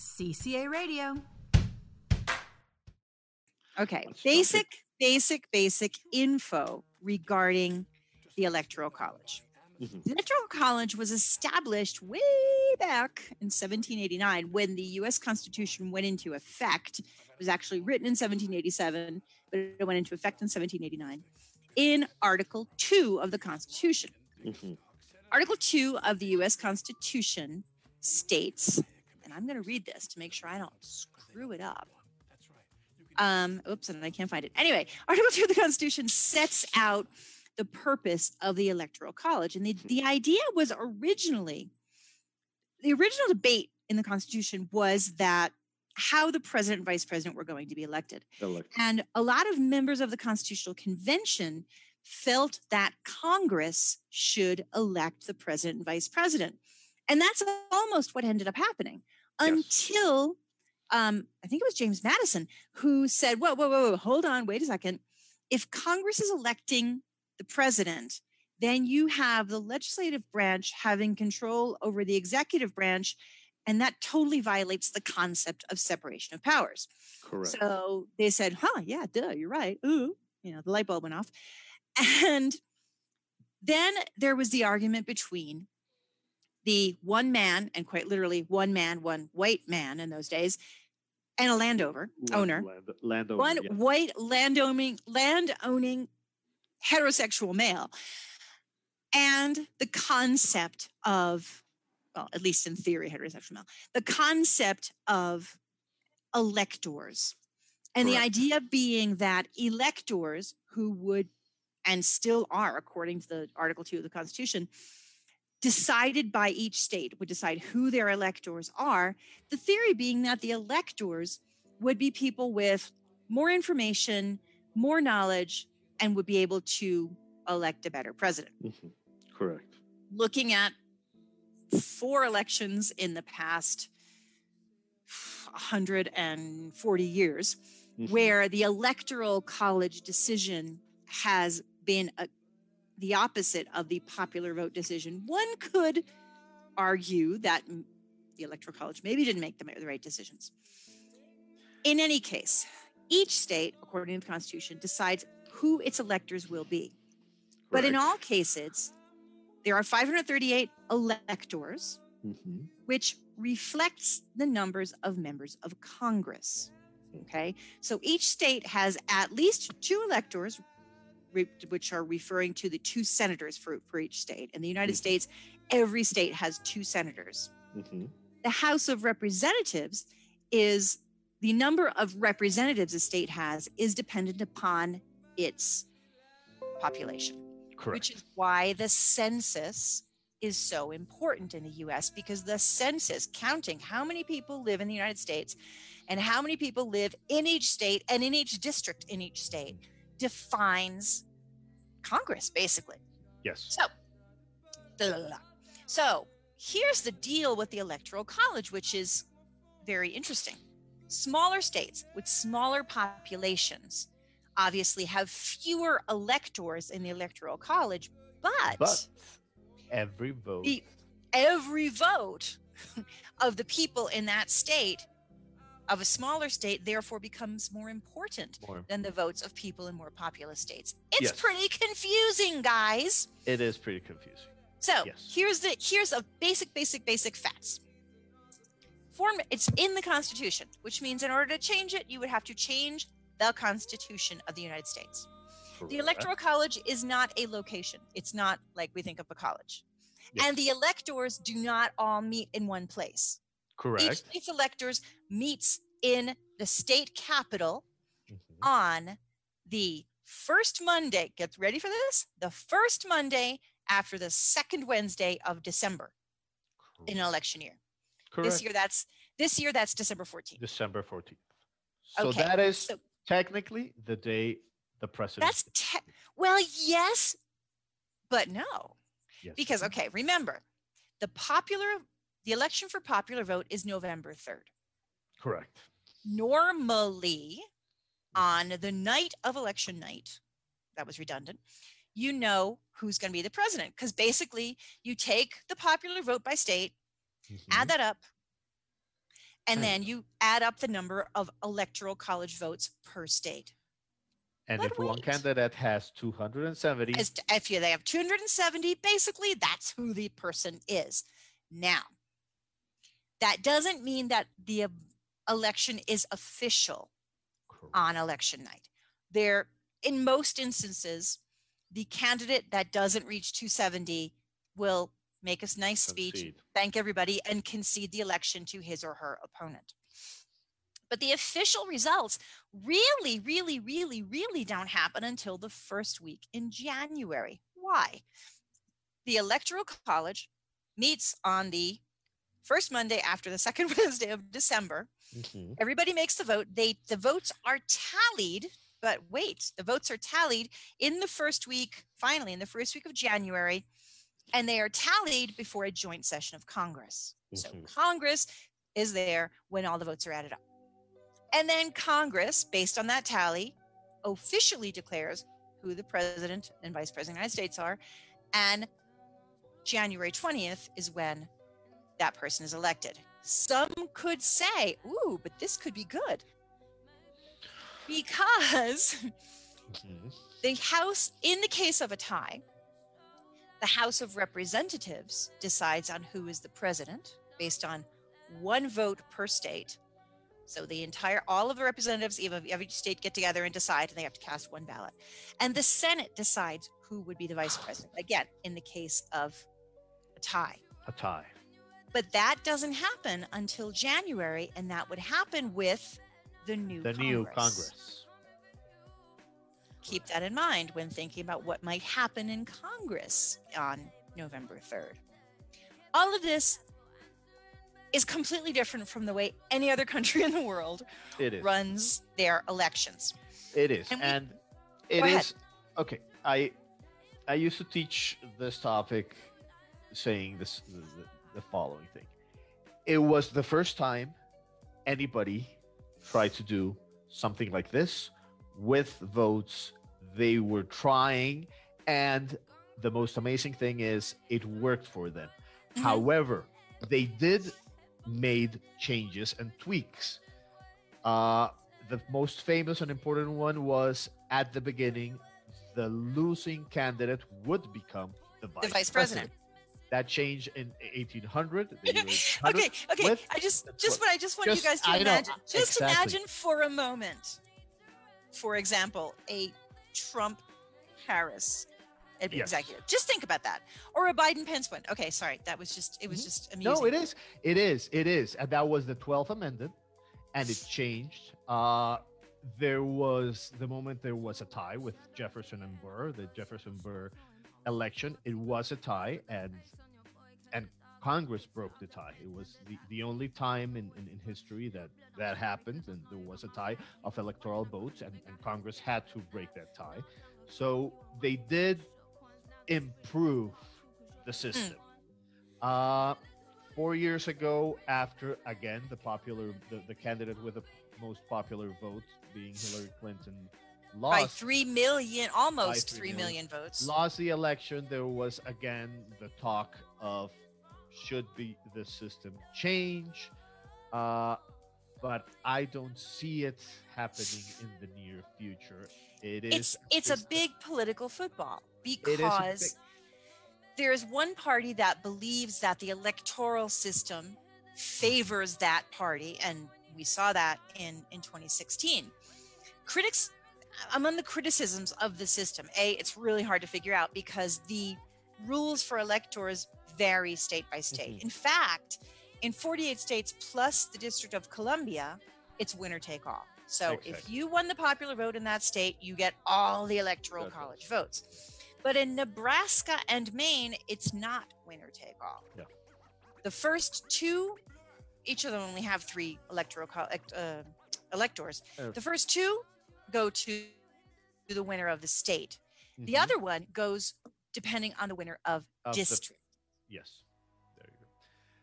CCA Radio. Okay, basic, basic, basic info regarding the Electoral College. Mhm. The Electoral College was established way back in 1789 when the US Constitution went into effect. It was actually written in 1787, but it went into effect in 1789 in Article 2 of the Constitution. Mhm. Article 2 of the US Constitution states, and I'm going to read this to make sure I don't screw it up. Um, oops, and I can't find it. Anyway, Article 2 of the Constitution sets out the purpose of the Electoral College. And the, the idea was originally, the original debate in the Constitution was that how the president and vice president were going to be elected. Elect- And a lot of members of the Constitutional Convention felt that Congress should elect the president and vice president. And that's almost what ended up happening. Until um, I think it was James Madison who said, whoa, whoa, whoa, whoa, hold on, wait a second. If Congress is electing the president, then you have the legislative branch having control over the executive branch. And that totally violates the concept of separation of powers. Correct. So they said, huh, yeah, duh, you're right. Ooh, you know, the light bulb went off. And then there was the argument between the one man, and quite literally one man, one white man in those days, and a landowner, Land- owner, land- landowner. one yeah. white landowning, land owning heterosexual male, and the concept of, well, at least in theory, heterosexual male, the concept of electors. And the idea being that electors who would and still are, according to the Article 2 of the Constitution, decided by each state would decide who their electors are. The theory being that the electors would be people with more information, more knowledge, and would be able to elect a better president. Mhm. Correct. Looking at four elections in the past 140 years, Mhm. where the electoral college decision has been a, the opposite of the popular vote decision. One could argue that the electoral college maybe didn't make the, right decisions. In any case, each state, according to the Constitution, decides who its electors will be. But in all cases, there are 538 electors, Mhm. which reflects the numbers of members of Congress. Okay, so each state has at least two electors, which are referring to the two senators for, for each state. In the United Mhm. States, every state has two senators. Mhm. The House of Representatives is the number of representatives a state has is dependent upon its population Correct. which is why the census is so important in the US because the census counting how many people live in the United States and how many people live in each state and in each district in each state defines Congress basically. yes. So, blah, blah, blah. so here's the deal with the Electoral College, which is very interesting. Smaller states with smaller populations obviously have fewer electors in the Electoral College, but, But every vote. the, every vote of the people in that state of a smaller state therefore becomes more important more, than the votes of people in more populous states. It's Yes. pretty confusing, guys. it is pretty confusing. So Yes. here's the here's a basic, basic, basic facts. Form it's in the Constitution, which means in order to change it, you would have to change the Constitution of the United States. The Electoral College is not a location. It's not like we think of a college. Yes. And the electors do not all meet in one place. Each Correct. state's electors meets in the state capital Mhm. on the first Monday. Get ready for this. The first Monday after the second Wednesday of December in an election year. Correct. This year that's this year that's December 14th. December 14th. So Okay, that is so- technically the day the president. That's te- well, yes, but no. yes. Because okay, remember, the popular the election for popular vote is November 3rd. Correct. Normally, on the night of election night, that was redundant, you know who's going to be the president because basically you take the popular vote by state, Mhm. add that up, and then you add up the number of electoral college votes per state. And But if one candidate has 270, As if you, they have 270, basically that's who the person is. Now, that doesn't mean that the election is official correct. on election night. There, in most instances, the candidate that doesn't reach 270 will make a nice speech, Concede. thank everybody, and concede the election to his or her opponent. But the official results really, really, really, really don't happen until the first week in January. Why? The Electoral College meets on the first Monday after the second Wednesday of December Mhm. everybody makes the vote they the votes are tallied but wait the votes are tallied in the first week finally in the first week of january and they are tallied before a joint session of congress so Mhm. congress is there when all the votes are added up and then congress based on that tally officially declares who the president and vice president of the united states are and january 20th is when that person is elected. Some could say, ooh, but this could be good. Because Mhm. the House, in the case of a tie, the House of Representatives decides on who is the president based on one vote per state. So the entire, all of the representatives of every state get together and decide, and they have to cast one ballot. And the Senate decides who would be the vice president. Again, in the case of a tie. A tie. But that doesn't happen until January, and that would happen with the new The Congress. new Congress. Keep that in mind when thinking about what might happen in Congress on November 3rd. All of this is completely different from the way any other country in the world It is. runs their elections. It is, And we- and it ahead. okay. I I used to teach this topic, saying this the, the, the following thing. It was the first time anybody tried to do something like this with votes. They were trying, and the most amazing thing is it worked for them. Mhm. However, they did made changes and tweaks. Uh, the most famous and important one was at the beginning, the losing candidate would become the vice, vice president. That changed in 1800. the year 1800. okay, okay. with- I just that's just what- what I just want just- you guys to I know, imagine. just exactly. imagine for a moment, for example, a Trump Harris Yes. executive. Just think about that. Or a Biden Pence one. Okay, sorry. That was just it was Mhm. just amusing. No, it is. It is. It is. And that was the 12th Amendment, and it changed. Uh, there was the moment there was a tie with Jefferson and Burr, the Jefferson Burr election. It was a tie, and and Congress broke the tie. It was the, the only time in, in, in history that that happened, and there was a tie of electoral votes, and, and Congress had to break that tie. So they did improve the system. Uh, four years ago, after again the popular, the, the candidate with the most popular vote being Hillary Clinton by three million, almost three three million. million votes. lost the election, there was again the talk of should be the system change, uh, but I don't see it happening in the near future. It is It's it's a big political football because there is one party that believes that the electoral system favors that party, and we saw that in in 2016. Critics, among the criticisms of the system, a it's really hard to figure out because the rules for electors vary state by state. Mhm. In fact, in 48 states plus the District of Columbia, it's winner take all. So if you won the popular vote in that state, you get all the electoral right. college votes. But in Nebraska and Maine, it's not winner take all. Yeah. The first two, each of them only have three electoral co- uh, electors. Uh, The first two go to the winner of the state. The Mhm. other one goes depending on the winner of, Of the- district. Yes. There you go.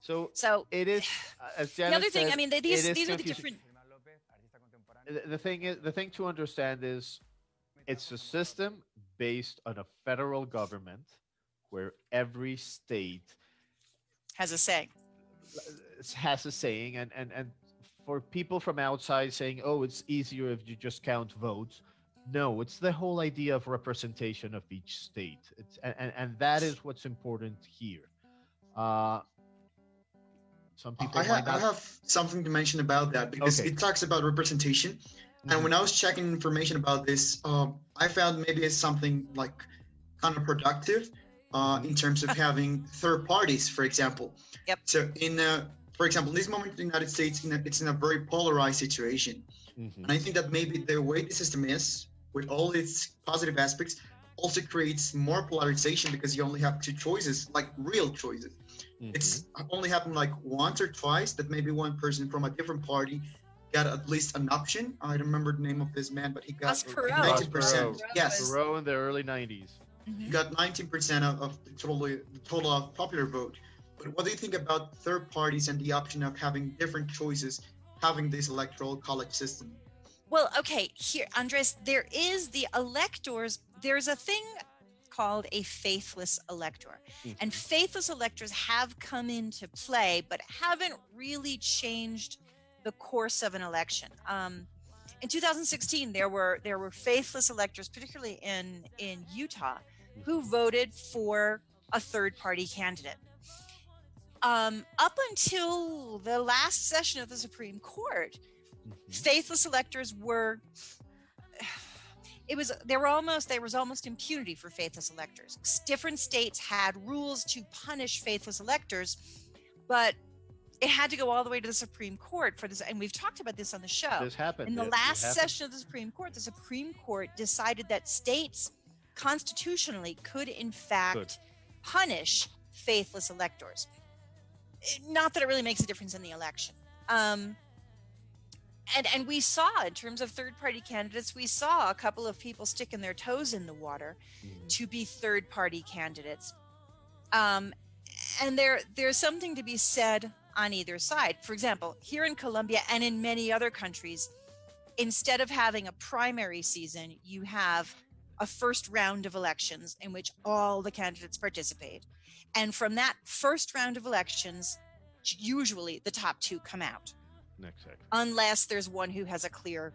So So it is uh, as the other thing, I mean, they, these these are the different. the, the thing is the thing to understand is it's a system based on a federal government where every state Has a say. has a saying, and and and for people from outside saying, "Oh, it's easier if you just count votes." No, it's the whole idea of representation of each state. It's and and, and that is what's important here. Uh, some people I, might ha- I have something to mention about that because Okay. it talks about representation. Mhm. And when I was checking information about this, um, I found maybe it's something like kind counterproductive uh, in terms of having third parties, for example. Yep. So in, uh, for example, in this moment in the United States, in a, it's in a very polarized situation, Mhm. and I think that maybe the way the system is, with all its positive aspects, also creates more polarization because you only have two choices, like real choices. Mhm. It's only happened like once or twice that maybe one person from a different party got at least an option. I don't remember the name of this man, but he got Ross Perot. Ross 19%. Perot. Yes, Perot in the early '90s. Mhm. he got 19% of, of the total the total of popular vote. But what do you think about third parties and the option of having different choices, having this electoral college system? Well, okay, here, Andres, there is the electors. There's a thing called a faithless elector. And faithless electors have come into play, but haven't really changed the course of an election. Um, in 2016, there were there were faithless electors, particularly in in Utah, who voted for a third party candidate. Um, up until the last session of the Supreme Court, Mhm. faithless electors were it was there were almost there was almost impunity for faithless electors different states had rules to punish faithless electors but it had to go all the way to the supreme court for this and we've talked about this on the show This happened. in the it- it last happened. session of the supreme court the supreme court decided that states constitutionally could in fact punish faithless electors not that it really makes a difference in the election. Um, and and we saw in terms of third party candidates we saw a couple of people sticking their toes in the water Mhm. to be third party candidates. Um, and there there's something to be said on either side. For example here in colombia and in many other countries instead of having a primary season you have a first round of elections in which all the candidates participate. And from that first round of elections usually the top two come out. Unless there's one who has a clear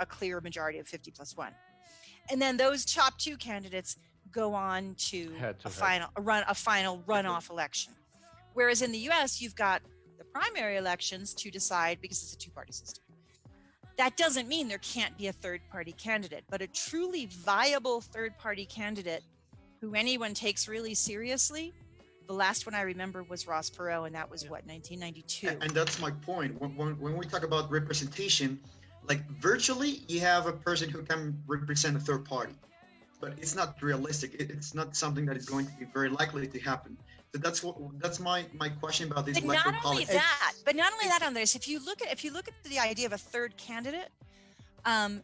a clear majority of 50 plus 1 and then those top two candidates go on to to a head. final a run a final runoff election. Whereas in the US you've got the primary elections to decide because it's a two party system that doesn't mean there can't be a third party candidate but a truly viable third party candidate who anyone takes really seriously the last one I remember was Ross Perot, and that was Yeah. what 1992. A- And that's my point. When, when, when we talk about representation, like virtually, you have a person who can represent a third party, but it's not realistic. It's not something that is going to be very likely to happen. So that's what that's my my question about this but not only college. that but not only that on this if you look at if you look at the idea of a third candidate um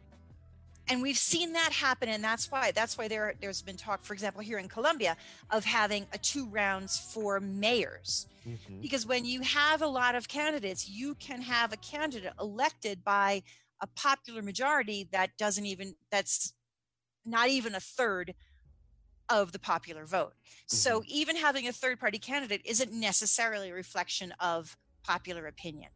and we've seen that happen and that's why that's why there there's been talk for example here in colombia of having a two rounds for mayors Mhm. because when you have a lot of candidates you can have a candidate elected by a popular majority that doesn't even that's not even a third of the popular vote so even having a third party candidate isn't necessarily a reflection of popular opinion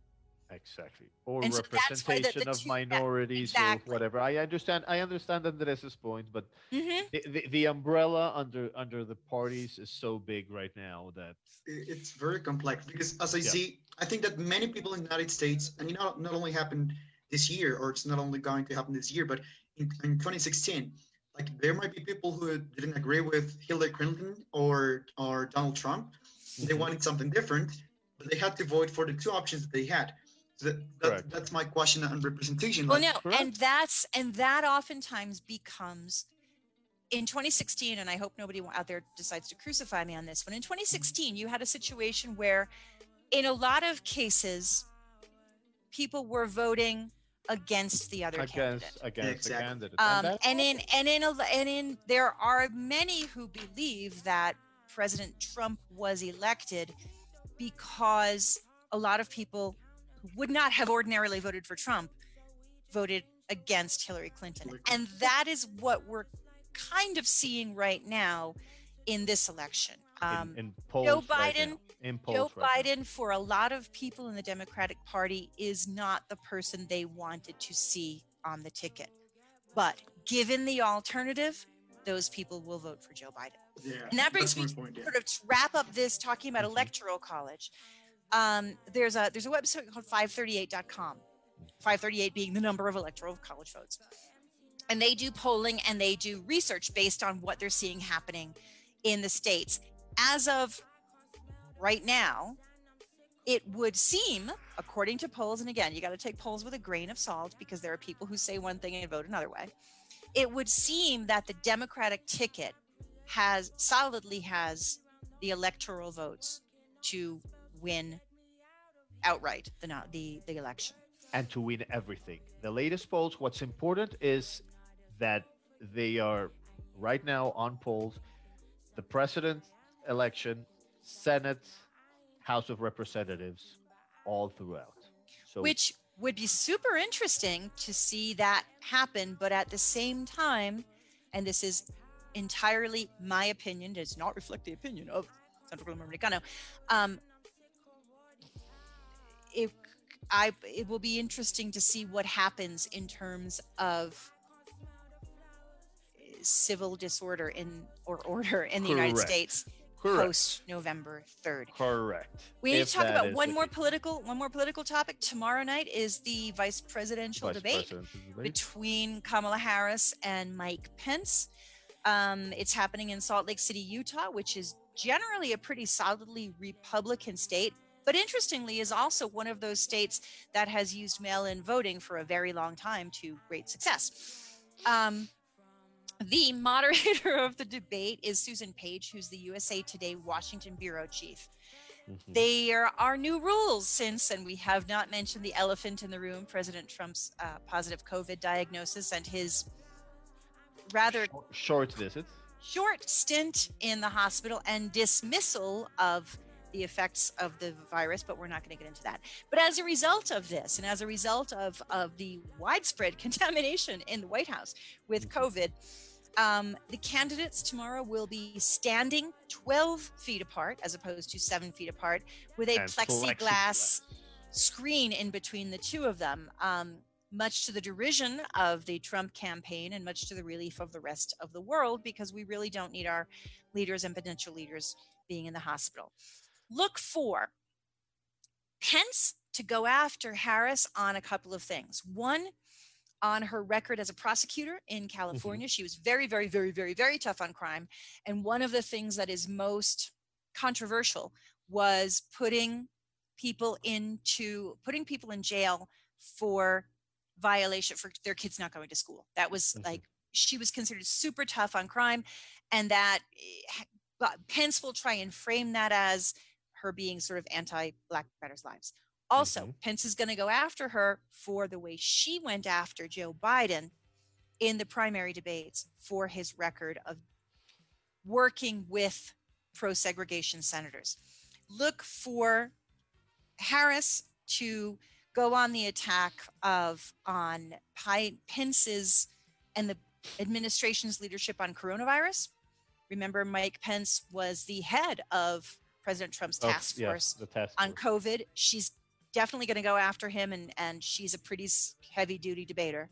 Exactly. Or And so the- representation the of two- yeah, minorities exactly. or whatever. I understand. I understand Andres's point, but Mhm. the, the, the umbrella under under the parties is so big right now that it's very complex because as I Yeah. see, I think that many people in the United States, and you know, not only happened this year, or it's not only going to happen this year, but in, in 2016, like there might be people who didn't agree with Hillary Clinton or or Donald Trump. They Mhm. wanted something different, but they had to vote for the two options that they had. So that, that, Correct. that's my question on representation. well like, no correct. and that's and that oftentimes becomes in 2016 and i hope nobody out there decides to crucify me on this one in 2016 you had a situation where in a lot of cases people were voting against the other against candidate against the candidate. um, that's and in and in a, and in there are many who believe that President Trump was elected because a lot of people who would not have ordinarily voted for Trump voted against Hillary Clinton, Hillary and that is what we're kind of seeing right now in this election. Um, in, in polls Joe right Biden- now. in Joe polls right now. Biden, for a lot of people in the Democratic Party, is not the person they wanted to see on the ticket. But given the alternative, those people will vote for Joe Biden. Yeah. And that brings me my point. Yeah. Sort of to wrap up this talking about Mhm. electoral college. Um, there's a there's a website called 538.com. 538 being the number of electoral college votes. And they do polling and they do research based on what they're seeing happening in the states. As of right now, it would seem, according to polls, and again, you got to take polls with a grain of salt because there are people who say one thing and vote another way. It would seem that the Democratic ticket has solidly has the electoral votes to win outright the the the election. and to win everything. The latest polls, what's important is that they are right now on polls the president election, Senate, House of Representatives, all throughout. So which would be super interesting to see that happen but at the same time and this is entirely my opinion does not reflect the opinion of central americano um if i it will be interesting to see what happens in terms of civil disorder in or order in the united states correct. post november 3rd Correct. we need If to talk about one more case. political one more political topic. Tomorrow night is the vice presidential Vice debate presidential debate. between Kamala Harris and Mike Pence. Um, it's happening in Salt Lake City, Utah, which is generally a pretty solidly Republican state, but interestingly is also one of those states that has used mail-in voting for a very long time to great success. Um, the moderator of the debate is Susan Page, who's the USA Today Washington bureau chief. Mhm. There are new rules since, and we have not mentioned the elephant in the room President Trump's uh, positive COVID diagnosis and his rather Short- Short visit. short stint in the hospital and dismissal of the effects of the virus, but we're not going to get into that. But as a result of this, and as a result of, of the widespread contamination in the White House with Mhm. COVID, um, the candidates tomorrow will be standing 12 feet apart as opposed to seven feet apart with a plexiglass plexiglass. screen in between the two of them. Um, much to the derision of the Trump campaign and much to the relief of the rest of the world, because we really don't need our leaders and potential leaders being in the hospital. Look for Pence to go after Harris on a couple of things. One, on her record as a prosecutor in California, she was very, very, very, very, very tough on crime. And one of the things that is most controversial was putting people into putting people in jail for violation for their kids not going to school. That was Mhm. like she was considered super tough on crime, and that eh, Pence will try and frame that as her being sort of anti-Black Matters Lives. Also, Mhm. Pence is going to go after her for the way she went after Joe Biden in the primary debates for his record of working with pro-segregation senators. Look for Harris to go on the attack of on Pence's and the administration's leadership on coronavirus. Remember, Mike Pence was the head of President Trump's Oh, task yes, force the task on. COVID. She's definitely going to go after him, and and she's a pretty heavy duty debater.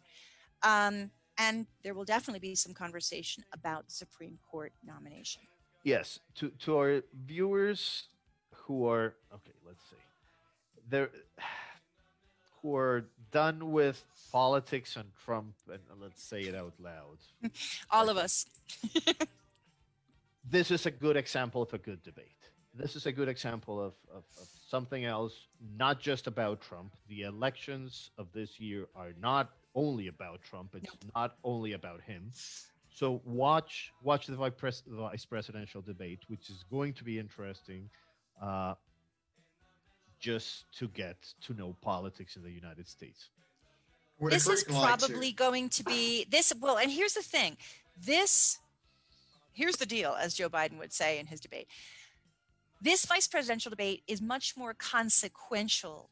Um, and there will definitely be some conversation about Supreme Court nomination. Yes, to to our viewers who are okay, let's see, they're who are done with politics and Trump, and let's say it out loud. All of us. This is a good example of a good debate. This is a good example of, of, of something else, not just about Trump. The elections of this year are not only about Trump. It's not only about him. So watch watch the vice, pres- the vice presidential debate, which is going to be interesting, uh, just to get to know politics in the United States. With a this is curtain light, probably going to be this well and here's the thing this here's the deal as joe biden would say in his debate this vice presidential debate is much more consequential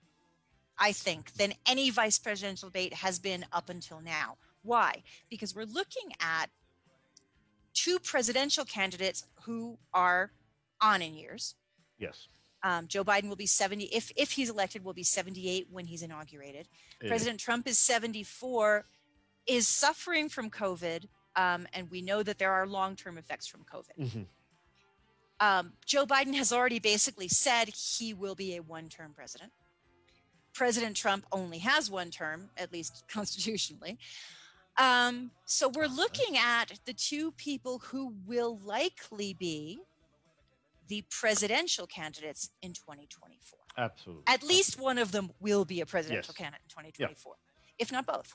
i think than any vice presidential debate has been up until now why because we're looking at two presidential candidates who are on in years. Yes. Um, Joe Biden will be 70 if if he's elected will be 78 when he's inaugurated. President Trump is 74, is suffering from COVID, um, and we know that there are long-term effects from COVID. Mhm. Um, Joe Biden has already basically said he will be a one-term president. President Trump only has one term, at least constitutionally. Um, so we're looking at the two people who will likely be the presidential candidates in 2024 Absolutely. at least one of them will be a presidential Yes. candidate in 2024, if not both.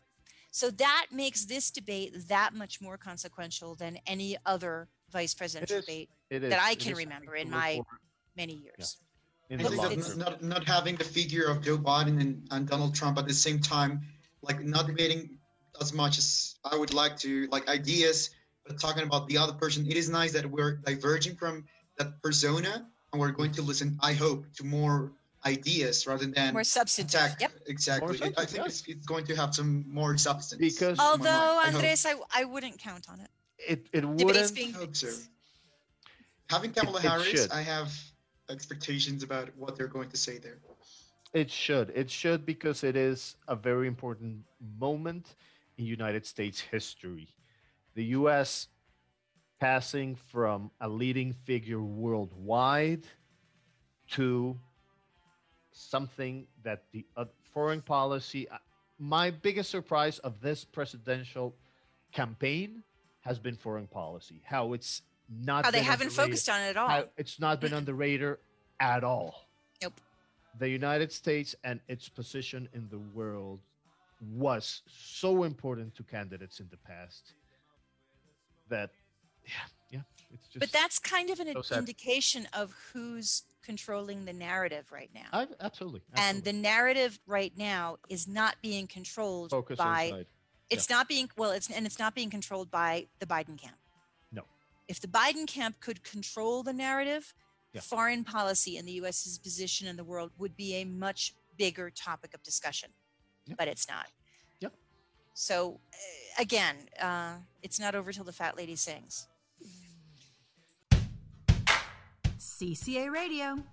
So that makes this debate that much more consequential than any other vice presidential is. debate that I can remember in my forward many years. in I think that not, not having the figure of Joe Biden and, and Donald Trump at the same time, like not debating as much as I would like to, like ideas, but talking about the other person. It is nice that we're diverging from that persona and we're going to listen, I hope, to more ideas rather than More substance. Yep. Exactly. More It- I think yeah. it's, it's going to have some more substance. Because- in my mind. Although, I. Andres, I, I wouldn't count on it. It it wouldn't. being I hope so. Having Kamala it Harris, should. I have expectations about what they're going to say there. It should. It should because it is a very important moment in United States history. The U.S. passing from a leading figure worldwide to something that the uh, foreign policy. uh, My biggest surprise of this presidential campaign has been foreign policy. How it's not. How they haven't focused on it at all. how it's not been on the radar at all. Nope. The United States and its position in the world was so important to candidates in the past that, yeah, yeah, it's just. but that's kind of an so indication of who's controlling the narrative right now. I, absolutely, and the narrative right now is not being controlled focus by inside. It's not being well it's and it's not being controlled by the biden camp No. if the biden camp could control the narrative Yeah. foreign policy and the us's position in the world would be a much bigger topic of discussion Yep. but it's not Yep. so uh, again uh, it's not over till the fat lady sings CCA Radio.